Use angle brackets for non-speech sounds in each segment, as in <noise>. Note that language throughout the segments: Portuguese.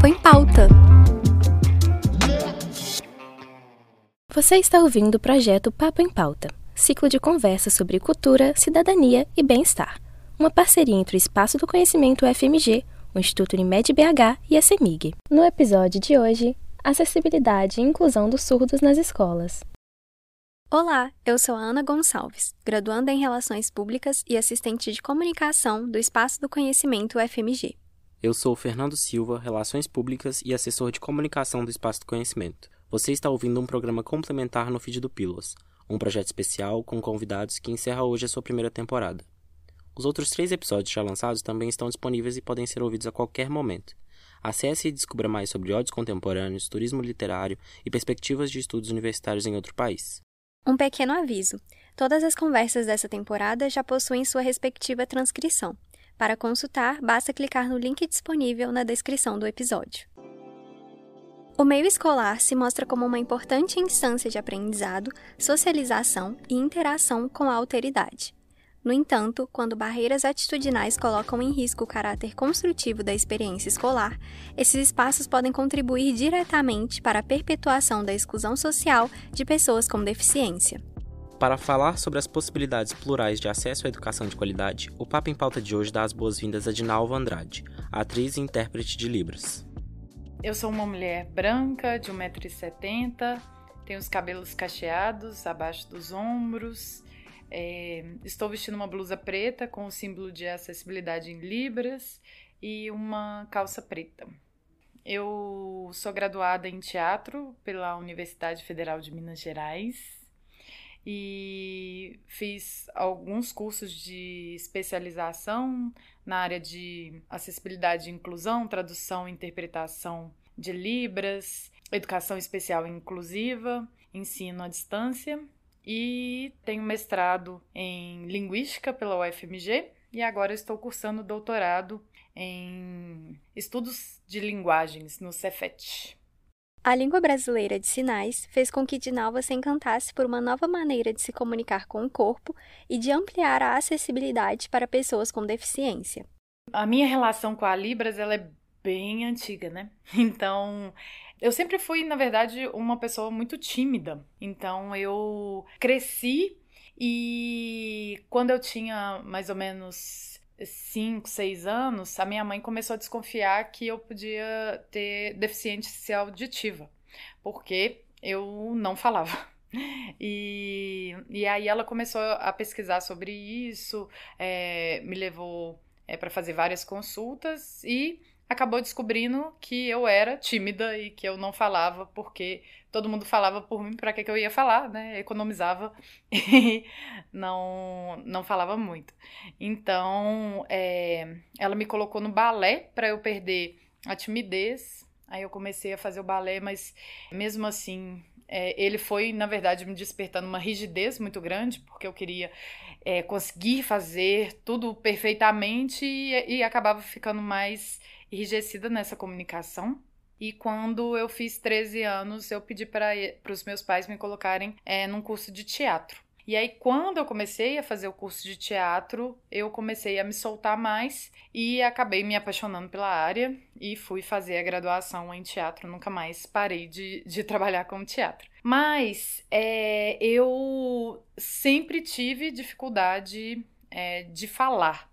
Papo em Pauta. Você está ouvindo o projeto Papo em Pauta, ciclo de conversas sobre cultura, cidadania e bem-estar. Uma parceria entre o Espaço do Conhecimento FMG, o Instituto Unimed BH e a CEMIG. No episódio de hoje, acessibilidade e inclusão dos surdos nas escolas. Olá, eu sou a Ana Gonçalves, graduanda em Relações Públicas e assistente de comunicação do Espaço do Conhecimento FMG. Eu sou Fernando Silva, Relações Públicas e assessor de comunicação do Espaço do Conhecimento. Você está ouvindo um programa complementar no feed do Pílulas, um projeto especial com convidados que encerra hoje a sua primeira temporada. Os outros três episódios já lançados também estão disponíveis e podem ser ouvidos a qualquer momento. Acesse e descubra mais sobre ódios contemporâneos, turismo literário e perspectivas de estudos universitários em outro país. Um pequeno aviso: todas as conversas dessa temporada já possuem sua respectiva transcrição. Para consultar, basta clicar no link disponível na descrição do episódio. O meio escolar se mostra como uma importante instância de aprendizado, socialização e interação com a alteridade. No entanto, quando barreiras atitudinais colocam em risco o caráter construtivo da experiência escolar, esses espaços podem contribuir diretamente para a perpetuação da exclusão social de pessoas com deficiência. Para falar sobre as possibilidades plurais de acesso à educação de qualidade, o Papo em Pauta de hoje dá as boas-vindas a Dinalva Andrade, atriz e intérprete de Libras. Eu sou uma mulher branca, de 1,70m, tenho os cabelos cacheados abaixo dos ombros, é, estou vestindo uma blusa preta com o símbolo de acessibilidade em Libras e uma calça preta. Eu sou graduada em teatro pela Universidade Federal de Minas Gerais e fiz alguns cursos de especialização na área de acessibilidade e inclusão, tradução e interpretação de Libras, educação especial e inclusiva, ensino à distância e tenho mestrado em linguística pela UFMG e agora estou cursando doutorado em estudos de linguagens no Cefet. A língua brasileira de sinais fez com que Dinalva se encantasse por uma nova maneira de se comunicar com o corpo e de ampliar a acessibilidade para pessoas com deficiência. A minha relação com a Libras ela é bem antiga, né? <laughs> Então, eu sempre fui, na verdade, uma pessoa muito tímida. Então, eu cresci e quando eu tinha mais ou menos 5, 6 anos, a minha mãe começou a desconfiar que eu podia ter deficiência auditiva, porque eu não falava. <laughs> E, e aí ela começou a pesquisar sobre isso, é, me levou é, para fazer várias consultas e acabou descobrindo que eu era tímida e que eu não falava porque todo mundo falava por mim, para que, que eu ia falar, né? Economizava <laughs> e não, não falava muito. Então, é, ela me colocou no balé para eu perder a timidez. Aí eu comecei a fazer o balé, mas mesmo assim, é, ele foi, na verdade, me despertando uma rigidez muito grande, porque eu queria é, conseguir fazer tudo perfeitamente e, e acabava ficando mais enrijecida nessa comunicação. E quando eu fiz 13 anos, eu pedi para os meus pais me colocarem é, num curso de teatro. E aí, quando eu comecei a fazer o curso de teatro, eu comecei a me soltar mais e acabei me apaixonando pela área e fui fazer a graduação em teatro. Nunca mais parei de, de <laughs> trabalhar com teatro. Mas é, eu sempre tive dificuldade é, de falar.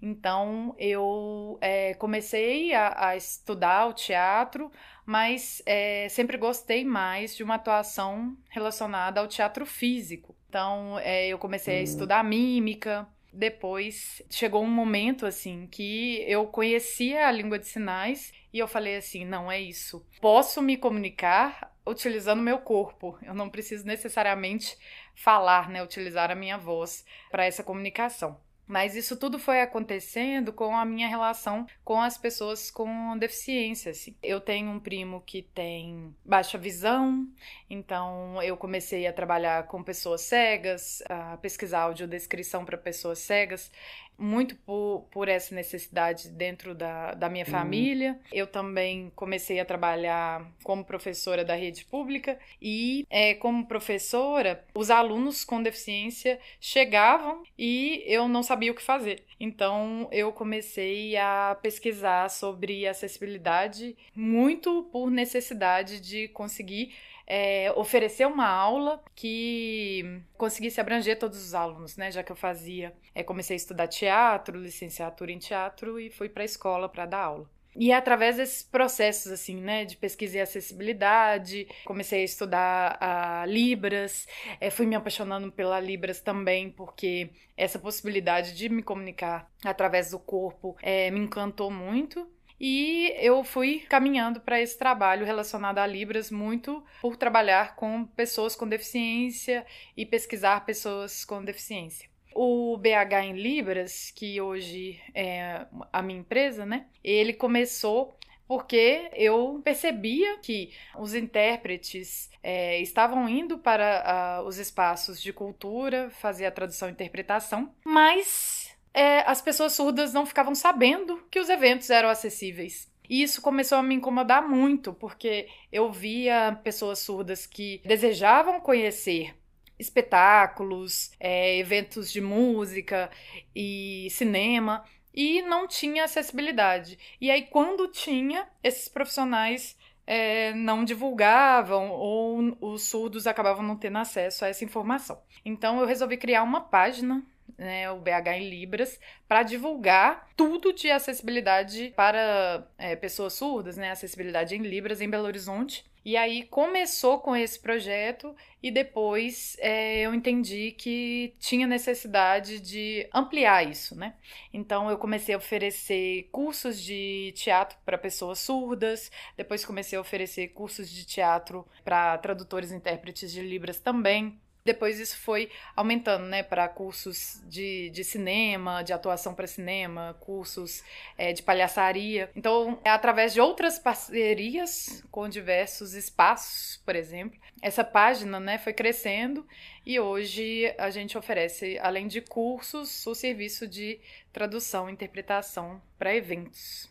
Então eu é, comecei a, a, estudar o teatro, mas é, sempre gostei mais de uma atuação relacionada ao teatro físico. Então é, eu comecei a uhum. estudar mímica. Depois chegou um momento assim que eu conhecia a língua de sinais e eu falei assim: não é isso. Posso me comunicar utilizando meu corpo. Eu não preciso necessariamente falar, né, utilizar a minha voz para essa comunicação. Mas isso tudo foi acontecendo com a minha relação com as pessoas com deficiência. Assim. Eu tenho um primo que tem baixa visão, então eu comecei a trabalhar com pessoas cegas, a pesquisar audiodescrição para pessoas cegas. Muito por, por essa necessidade dentro da, da minha uhum. família. Eu também comecei a trabalhar como professora da rede pública e, é, como professora, os alunos com deficiência chegavam e eu não sabia o que fazer. Então, eu comecei a pesquisar sobre acessibilidade muito por necessidade de conseguir é, oferecer uma aula que conseguisse abranger todos os alunos, né? Já que eu fazia, é, comecei a estudar teatro, licenciatura em teatro e fui para a escola para dar aula. E é através desses processos, assim, né, de pesquisa e acessibilidade, comecei a estudar a Libras, é, fui me apaixonando pela Libras também, porque essa possibilidade de me comunicar através do corpo é, me encantou muito. E eu fui caminhando para esse trabalho relacionado a Libras muito por trabalhar com pessoas com deficiência e pesquisar pessoas com deficiência. O BH em Libras, que hoje é a minha empresa, né? Ele começou porque eu percebia que os intérpretes é, estavam indo para os espaços de cultura, fazer a tradução e interpretação, mas é, as pessoas surdas não ficavam sabendo que os eventos eram acessíveis. E isso começou a me incomodar muito, porque eu via pessoas surdas que desejavam conhecer espetáculos, é, eventos de música e cinema e não tinha acessibilidade. E aí, quando tinha, esses profissionais é, não divulgavam ou os surdos acabavam não tendo acesso a essa informação. Então, eu resolvi criar uma página né, o BH em Libras, para divulgar tudo de acessibilidade para é, pessoas surdas, né, acessibilidade em Libras em Belo Horizonte. E aí começou com esse projeto e depois é, eu entendi que tinha necessidade de ampliar isso, né? Então eu comecei a oferecer cursos de teatro para pessoas surdas, depois comecei a oferecer cursos de teatro para tradutores e intérpretes de Libras também. Depois isso foi aumentando, né, para cursos de, de cinema, de atuação para cinema, cursos é, de palhaçaria. Então, é através de outras parcerias com diversos espaços, por exemplo, essa página, né, foi crescendo e hoje a gente oferece, além de cursos, o serviço de tradução e interpretação para eventos.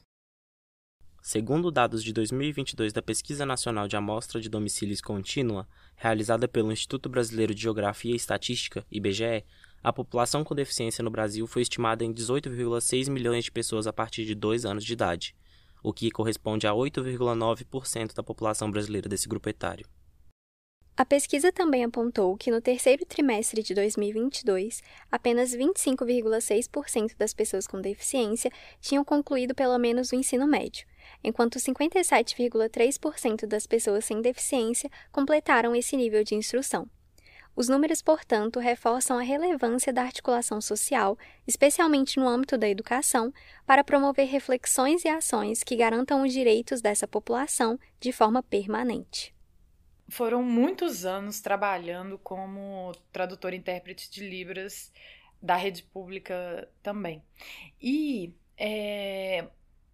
Segundo dados de 2022 da Pesquisa Nacional de Amostra de Domicílios Contínua, realizada pelo Instituto Brasileiro de Geografia e Estatística, IBGE, a população com deficiência no Brasil foi estimada em 18,6 milhões de pessoas a partir de 2 anos de idade, o que corresponde a 8,9% da população brasileira desse grupo etário. A pesquisa também apontou que no terceiro trimestre de 2022, apenas 25,6% das pessoas com deficiência tinham concluído pelo menos o ensino médio, enquanto 57,3% das pessoas sem deficiência completaram esse nível de instrução. Os números, portanto, reforçam a relevância da articulação social, especialmente no âmbito da educação, para promover reflexões e ações que garantam os direitos dessa população de forma permanente foram muitos anos trabalhando como tradutor e intérprete de Libras da rede pública também. E é,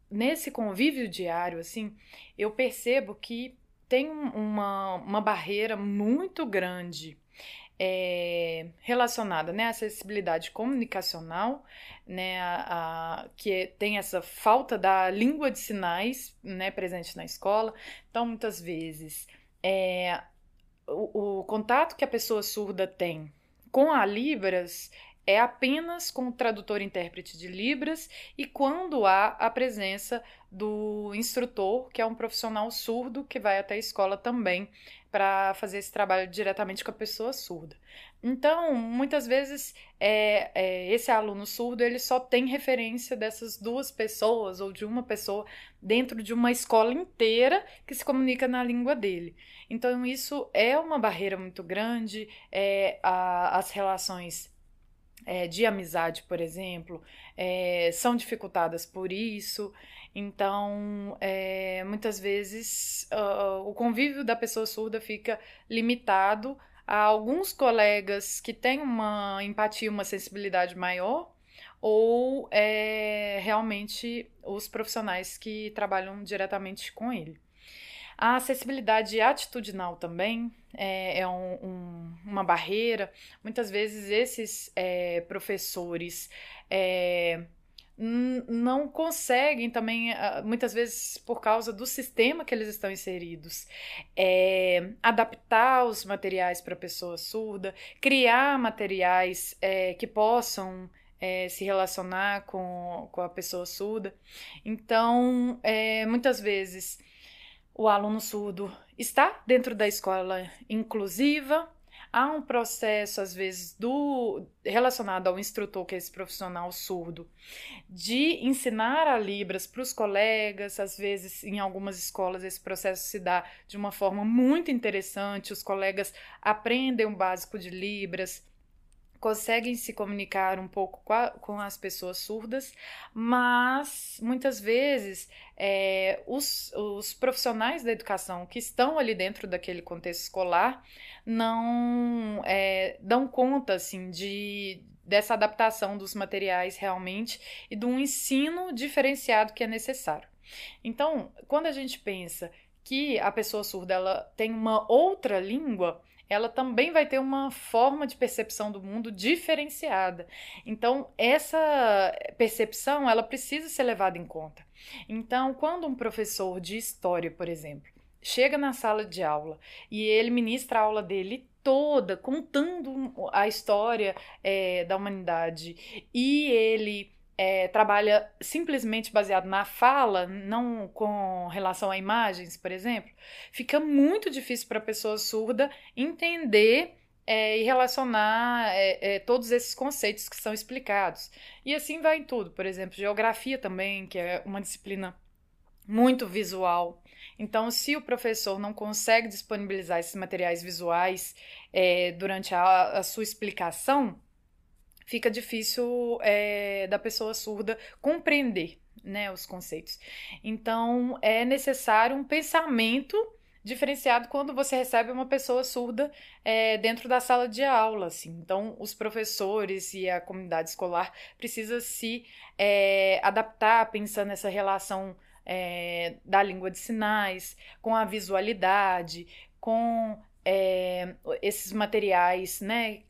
nesse convívio diário, assim, eu percebo que tem uma, uma barreira muito grande é, relacionada né, à acessibilidade comunicacional, né, a, a, que tem essa falta da língua de sinais né, presente na escola. Então, muitas vezes é, o, o contato que a pessoa surda tem com a Libras é apenas com o tradutor intérprete de Libras e quando há a presença do instrutor, que é um profissional surdo que vai até a escola também para fazer esse trabalho diretamente com a pessoa surda. Então, muitas vezes, é, é, esse aluno surdo ele só tem referência dessas duas pessoas ou de uma pessoa dentro de uma escola inteira que se comunica na língua dele. Então, isso é uma barreira muito grande. É, a, as relações é, de amizade, por exemplo, é, são dificultadas por isso. Então, é, muitas vezes, uh, o convívio da pessoa surda fica limitado a alguns colegas que têm uma empatia, uma sensibilidade maior, ou realmente os profissionais que trabalham diretamente com ele. A acessibilidade atitudinal também é, é um, um, uma barreira. Muitas vezes esses é, professores é, não conseguem também, ah, muitas vezes por causa do sistema que eles estão inseridos, é, adaptar os materiais para a pessoa surda, criar materiais é, que possam é, se relacionar com, com a pessoa surda. Então, é, muitas vezes, o aluno surdo está dentro da escola inclusiva, há um processo, às vezes, do relacionado ao instrutor, que é esse profissional surdo, de ensinar a Libras para os colegas. Às vezes, em algumas escolas, esse processo se dá de uma forma muito interessante. Os colegas aprendem o básico de Libras conseguem se comunicar um pouco com, a, com as pessoas surdas, mas muitas vezes é, os, os profissionais da educação que estão ali dentro daquele contexto escolar não é, dão conta assim de dessa adaptação dos materiais realmente e de um ensino diferenciado que é necessário. Então, quando a gente pensa que a pessoa surda ela tem uma outra língua, ela também vai ter uma forma de percepção do mundo diferenciada. Então, essa percepção, ela precisa ser levada em conta. Então, quando um professor de história, por exemplo, chega na sala de aula e ele ministra a aula dele toda contando a história é, da humanidade e ele é, trabalha simplesmente baseado na fala, não com relação a imagens, por exemplo, fica muito difícil para a pessoa surda entender é, e relacionar é, é, todos esses conceitos que são explicados. E assim vai em tudo. Por exemplo, geografia também, que é uma disciplina muito visual. Então, se o professor não consegue disponibilizar esses materiais visuais é, durante a, a sua explicação, fica difícil é, da pessoa surda compreender né, os conceitos. Então, é necessário um pensamento diferenciado quando você recebe uma pessoa surda é, dentro da sala de aula. Assim. Então, os professores e a comunidade escolar precisa se é, adaptar pensando nessa relação é, da língua de sinais com a visualidade, com esses materiais, né?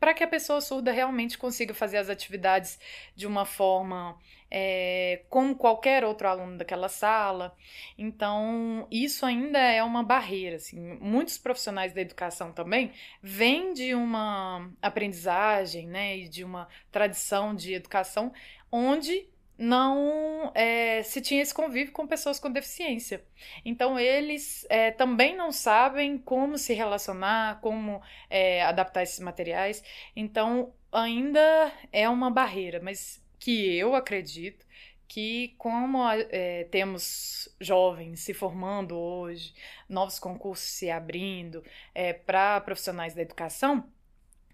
Para que a pessoa surda realmente consiga fazer as atividades de uma forma é, como qualquer outro aluno daquela sala. Então, isso ainda é uma barreira. Assim. Muitos profissionais da educação também vêm de uma aprendizagem né, e de uma tradição de educação onde não é, se tinha esse convívio com pessoas com deficiência. Então, eles é, também não sabem como se relacionar, como é, adaptar esses materiais. Então, ainda é uma barreira, mas que eu acredito que, como é, temos jovens se formando hoje, novos concursos se abrindo é, para profissionais da educação,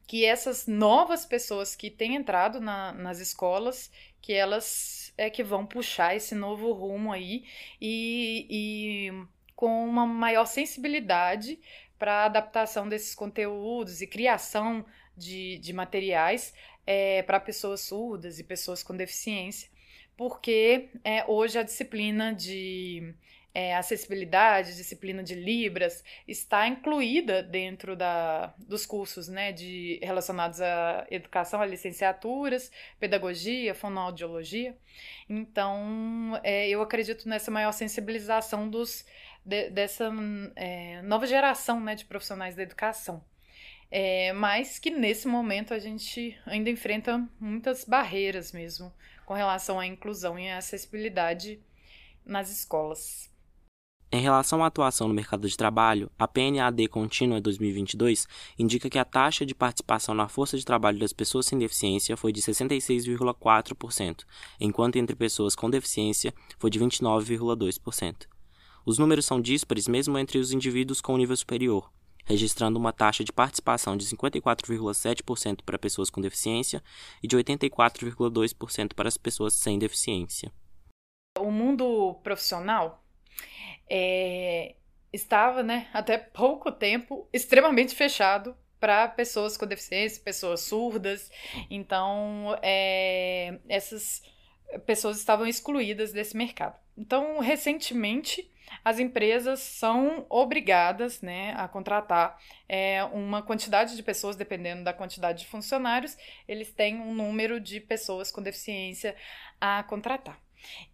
que essas novas pessoas que têm entrado na, nas escolas, que elas é que vão puxar esse novo rumo aí e, e com uma maior sensibilidade para adaptação desses conteúdos e criação de, de materiais é, para pessoas surdas e pessoas com deficiência, porque é, hoje a disciplina de é, acessibilidade, disciplina de Libras, está incluída dentro da, dos cursos né, de, relacionados à educação, a licenciaturas, pedagogia, fonoaudiologia. Então, é, eu acredito nessa maior sensibilização dos, de, dessa é, nova geração né, de profissionais da educação. É, mas que nesse momento a gente ainda enfrenta muitas barreiras mesmo com relação à inclusão e à acessibilidade nas escolas. Em relação à atuação no mercado de trabalho, a PNAD Contínua 2022 indica que a taxa de participação na força de trabalho das pessoas sem deficiência foi de 66,4%, enquanto entre pessoas com deficiência foi de 29,2%. Os números são díspares mesmo entre os indivíduos com nível superior, registrando uma taxa de participação de 54,7% para pessoas com deficiência e de 84,2% para as pessoas sem deficiência. O mundo profissional é, estava, né, até pouco tempo, extremamente fechado para pessoas com deficiência, pessoas surdas. Então, é, essas pessoas estavam excluídas desse mercado. Então, recentemente, as empresas são obrigadas né, a contratar é, uma quantidade de pessoas, dependendo da quantidade de funcionários, eles têm um número de pessoas com deficiência a contratar.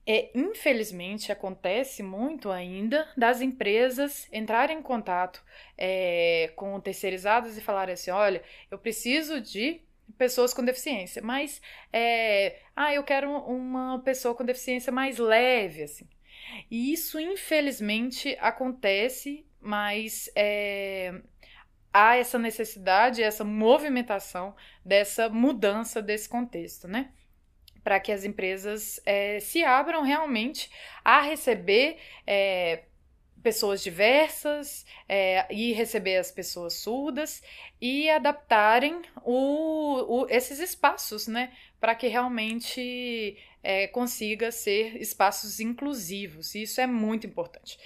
É, infelizmente, acontece muito ainda das empresas entrarem em contato é, com terceirizados e falarem assim: olha, eu preciso de pessoas com deficiência, mas é, ah, eu quero uma pessoa com deficiência mais leve, assim. E isso, infelizmente, acontece, mas é, há essa necessidade, essa movimentação dessa mudança desse contexto, né? Para que as empresas é, se abram realmente a receber é, pessoas diversas é, e receber as pessoas surdas e adaptarem o, o esses espaços, né, para que realmente consiga ser espaços inclusivos. Isso é muito importante.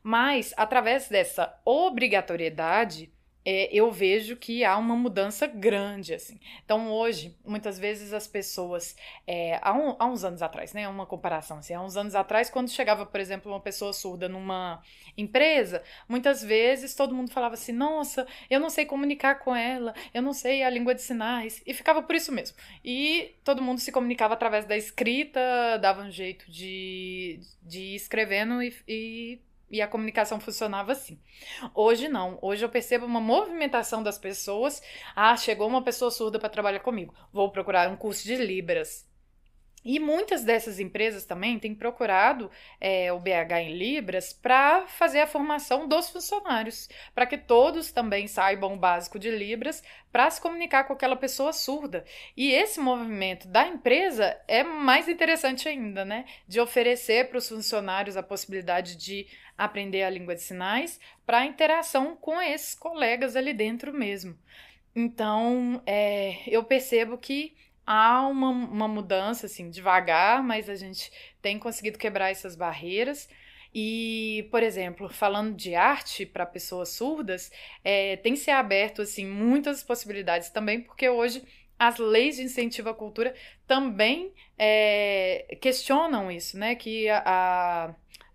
Mas, através dessa obrigatoriedade, é, eu vejo que há uma mudança grande, assim. Então, hoje, muitas vezes as pessoas, é, há, um, há, uns anos atrás, né, uma comparação, assim, há uns anos atrás, quando chegava, por exemplo, uma pessoa surda numa empresa, muitas vezes todo mundo falava assim, nossa, eu não sei comunicar com ela, eu não sei a língua de sinais, e ficava por isso mesmo. E todo mundo se comunicava através da escrita, dava um jeito de, de ir escrevendo e, e e a comunicação funcionava assim. Hoje não. Hoje eu percebo uma movimentação das pessoas. Ah, chegou uma pessoa surda para trabalhar comigo. Vou procurar um curso de Libras. E muitas dessas empresas também têm procurado é, o BH em Libras para fazer a formação dos funcionários, para que todos também saibam o básico de Libras para se comunicar com aquela pessoa surda. E esse movimento da empresa é mais interessante ainda, né? De oferecer para os funcionários a possibilidade de aprender a língua de sinais para interação com esses colegas ali dentro mesmo. Então, é, eu percebo que há uma, uma mudança, assim, devagar, mas a gente tem conseguido quebrar essas barreiras. E, por exemplo, falando de arte para pessoas surdas, é, tem se aberto assim muitas possibilidades também, porque hoje as leis de incentivo à cultura também é, questionam isso, né? Que a, a,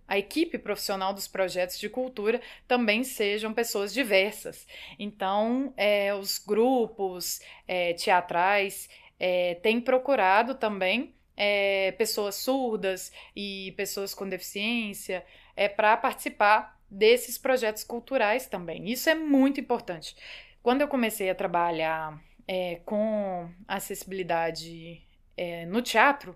a, equipe profissional dos projetos de cultura também sejam pessoas diversas. Então, é, os grupos é, teatrais é, tem procurado também é, pessoas surdas e pessoas com deficiência é, para participar desses projetos culturais também. Isso é muito importante. Quando eu comecei a trabalhar é, com acessibilidade é, no teatro,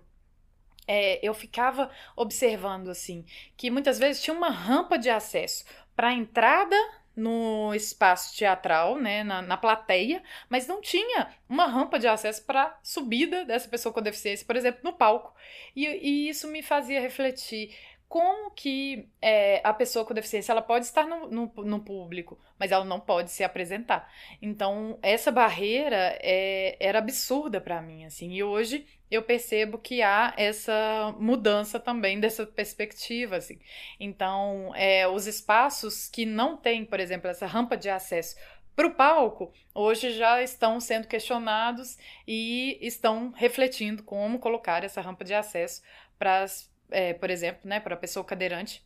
é, eu ficava observando assim que muitas vezes tinha uma rampa de acesso para a entrada no espaço teatral, né, na, na plateia, mas não tinha uma rampa de acesso para subida dessa pessoa com deficiência, por exemplo, no palco. E, e isso me fazia refletir como que é, a pessoa com deficiência ela pode estar no, no, no, público, mas ela não pode se apresentar. Então, essa barreira é, era absurda para mim, assim, e hoje eu percebo que há essa mudança também dessa perspectiva, assim. Então, é, os espaços que não têm, por exemplo, essa rampa de acesso para o palco, hoje já estão sendo questionados e estão refletindo como colocar essa rampa de acesso para as é, por exemplo, né, para a pessoa cadeirante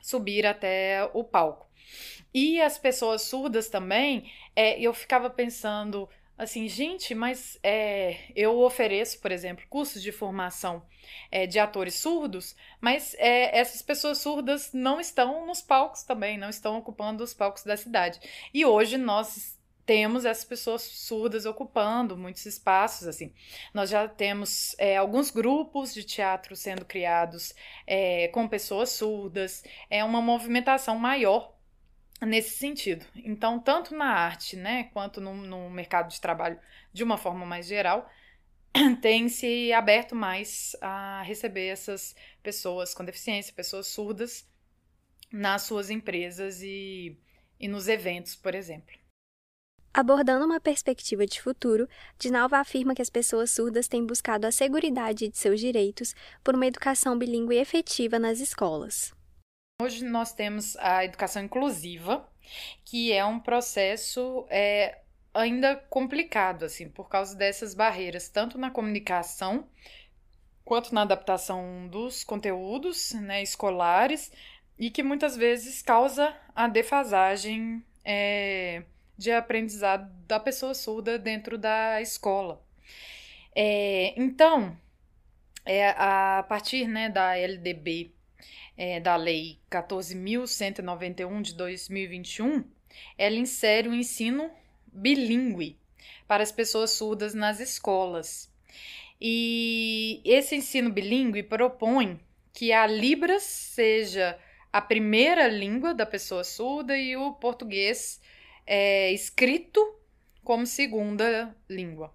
subir até o palco. E as pessoas surdas também, é, eu ficava pensando assim, gente, mas é, eu ofereço, por exemplo, cursos de formação é, de atores surdos, mas é, essas pessoas surdas não estão nos palcos também, não estão ocupando os palcos da cidade. E hoje nós temos essas pessoas surdas ocupando muitos espaços assim. Nós já temos é, alguns grupos de teatro sendo criados é, com pessoas surdas. É uma movimentação maior nesse sentido. Então tanto na arte né quanto no, no mercado de trabalho de uma forma mais geral <clears throat> tem se aberto mais a receber essas pessoas com deficiência pessoas surdas nas suas empresas e, e nos eventos por exemplo Abordando uma perspectiva de futuro, Dinalva afirma que as pessoas surdas têm buscado a segurança de seus direitos por uma educação bilíngue efetiva nas escolas. Hoje nós temos a educação inclusiva, que é um processo é, ainda complicado, assim, por causa dessas barreiras, tanto na comunicação quanto na adaptação dos conteúdos né, escolares e que muitas vezes causa a defasagem é, de aprendizado da pessoa surda dentro da escola. É, então, é, a partir né, da LDB, é, da Lei 14.191 de 2021, ela insere o ensino bilíngue para as pessoas surdas nas escolas. E esse ensino bilíngue propõe que a Libras seja a primeira língua da pessoa surda e o português é, escrito como segunda língua.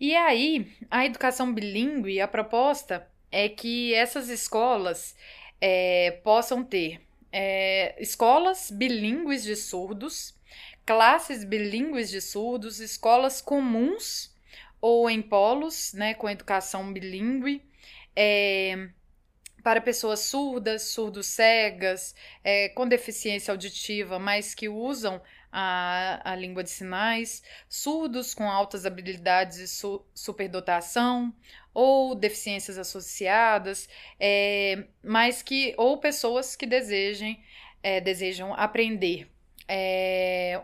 E aí, a educação bilíngue, a proposta é que essas escolas é, possam ter é, escolas bilíngues de surdos, classes bilíngues de surdos, escolas comuns ou em polos, né, com educação bilíngue, é, para pessoas surdas, surdos cegas, é, com deficiência auditiva, mas que usam a, a língua de sinais, surdos com altas habilidades e su, superdotação, ou deficiências associadas, é, mas que ou pessoas que desejem, é, desejam aprender é,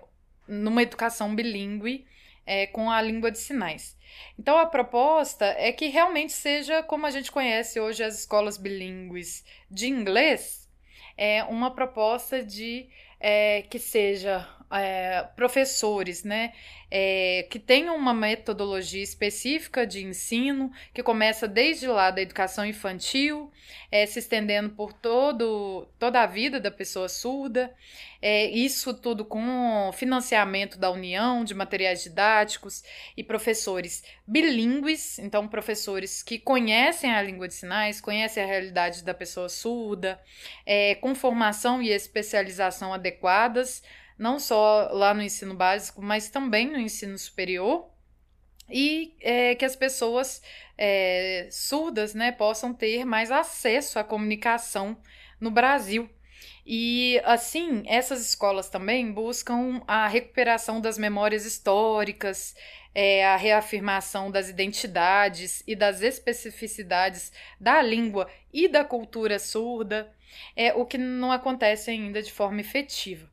numa educação bilíngue é, com a língua de sinais. Então a proposta é que realmente seja como a gente conhece hoje as escolas bilíngues de inglês, é uma proposta de é, que seja é, professores, né, é, que tenham uma metodologia específica de ensino, que começa desde lá da educação infantil, é, se estendendo por todo, toda a vida da pessoa surda, é, isso tudo com financiamento da União de materiais didáticos e professores bilíngues, então professores que conhecem a língua de sinais, conhecem a realidade da pessoa surda, é, com formação e especialização adequadas não só lá no ensino básico, mas também no ensino superior, e é, que as pessoas é, surdas né, possam ter mais acesso à comunicação no Brasil. E assim, essas escolas também buscam a recuperação das memórias históricas, é, a reafirmação das identidades e das especificidades da língua e da cultura surda, é o que não acontece ainda de forma efetiva.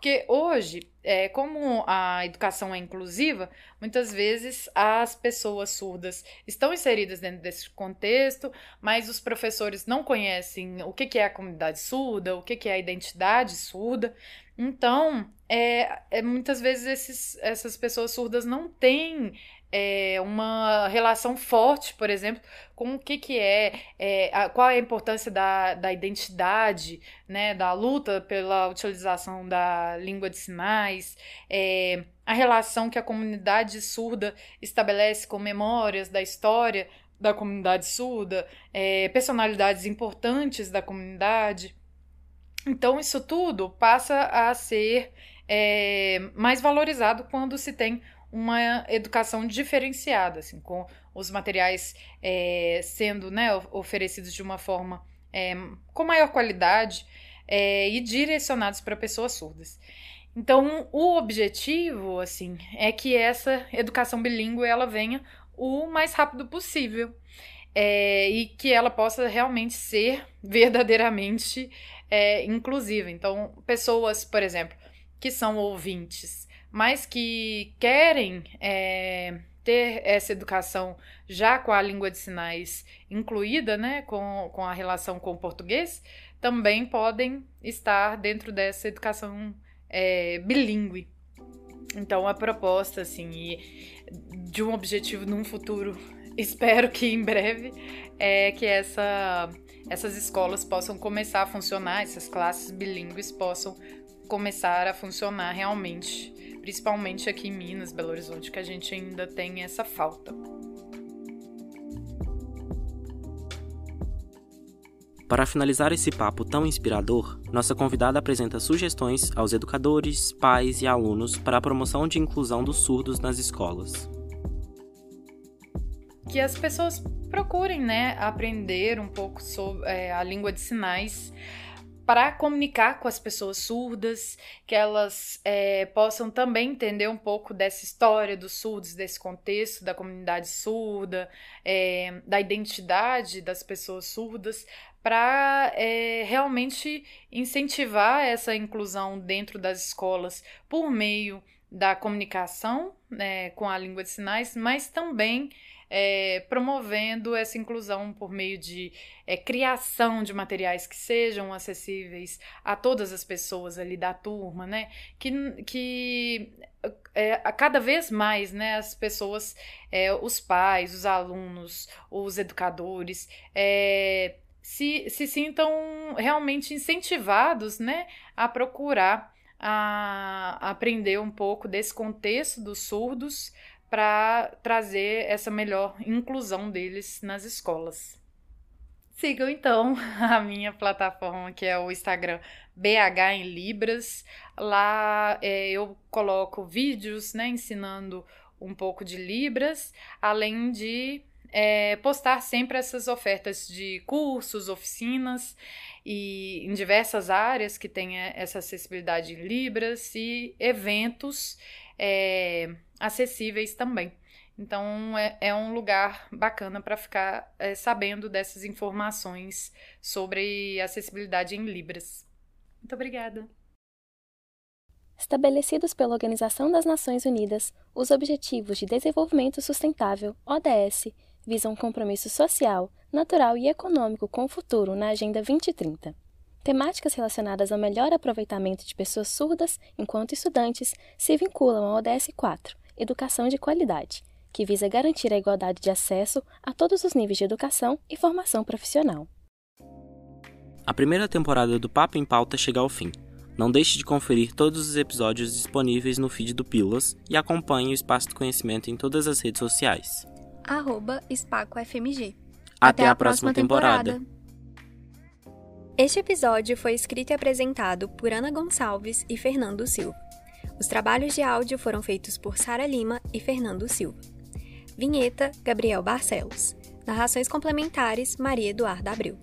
Porque hoje, é, como a educação é inclusiva, muitas vezes as pessoas surdas estão inseridas dentro desse contexto, mas os professores não conhecem o que, que é a comunidade surda, o que, que é a identidade surda. Então, é, é muitas vezes esses, essas pessoas surdas não têm é, uma relação forte, por exemplo, com o que, que é, é a, qual é a importância da, da identidade, né, da luta pela utilização da língua de sinais, é, a relação que a comunidade surda estabelece com memórias da história da comunidade surda, é, personalidades importantes da comunidade. Então, isso tudo passa a ser é, mais valorizado quando se tem uma educação diferenciada, assim, com os materiais é, sendo né, oferecidos de uma forma é, com maior qualidade é, e direcionados para pessoas surdas. Então, o objetivo, assim, é que essa educação bilíngue ela venha o mais rápido possível é, e que ela possa realmente ser verdadeiramente é, inclusiva. Então, pessoas, por exemplo, que são ouvintes mas que querem é, ter essa educação já com a língua de sinais incluída, né, com, com a relação com o português, também podem estar dentro dessa educação é, bilíngue. Então, a proposta, assim, de um objetivo num futuro, <laughs> espero que em breve, é que essa, essas escolas possam começar a funcionar, essas classes bilíngues possam começar a funcionar realmente principalmente aqui em Minas, Belo Horizonte, que a gente ainda tem essa falta. Para finalizar esse papo tão inspirador, nossa convidada apresenta sugestões aos educadores, pais e alunos para a promoção de inclusão dos surdos nas escolas. Que as pessoas procurem né, aprender um pouco sobre é, a língua de sinais para comunicar com as pessoas surdas, que elas é, possam também entender um pouco dessa história dos surdos, desse contexto da comunidade surda, é, da identidade das pessoas surdas, para é, realmente incentivar essa inclusão dentro das escolas por meio da comunicação né, com a língua de sinais, mas também é, promovendo essa inclusão por meio de é, criação de materiais que sejam acessíveis a todas as pessoas ali da turma, né? Que, que é, cada vez mais, né, as pessoas, é, os pais, os alunos, os educadores, é, se, se sintam realmente incentivados, né, a procurar a aprender um pouco desse contexto dos surdos para trazer essa melhor inclusão deles nas escolas. Sigam então <laughs> a minha plataforma que é o Instagram BH em Libras. Lá é, eu coloco vídeos né, ensinando um pouco de Libras, além de é, postar sempre essas ofertas de cursos, oficinas e em diversas áreas que tenha essa acessibilidade em Libras e eventos é, acessíveis também. Então é, é um lugar bacana para ficar é, sabendo dessas informações sobre acessibilidade em Libras. Muito obrigada. Estabelecidos pela Organização das Nações Unidas, os Objetivos de Desenvolvimento Sustentável, ODS, visam um compromisso social, natural e econômico com o futuro na Agenda 2030. Temáticas relacionadas ao melhor aproveitamento de pessoas surdas enquanto estudantes se vinculam ao ODS 4, Educação de Qualidade, que visa garantir a igualdade de acesso a todos os níveis de educação e formação profissional. A primeira temporada do Papo em Pauta chega ao fim. Não deixe de conferir todos os episódios disponíveis no feed do Pílulas e acompanhe o Espaço do Conhecimento em todas as redes sociais. Arroba EspacoFMG. Até, Até a, a, próxima, próxima temporada. temporada. Este episódio foi escrito e apresentado por Ana Gonçalves e Fernando Silva. Os trabalhos de áudio foram feitos por Sara Lima e Fernando Silva. Vinheta: Gabriel Barcelos. Narrações complementares: Maria Eduarda Abreu.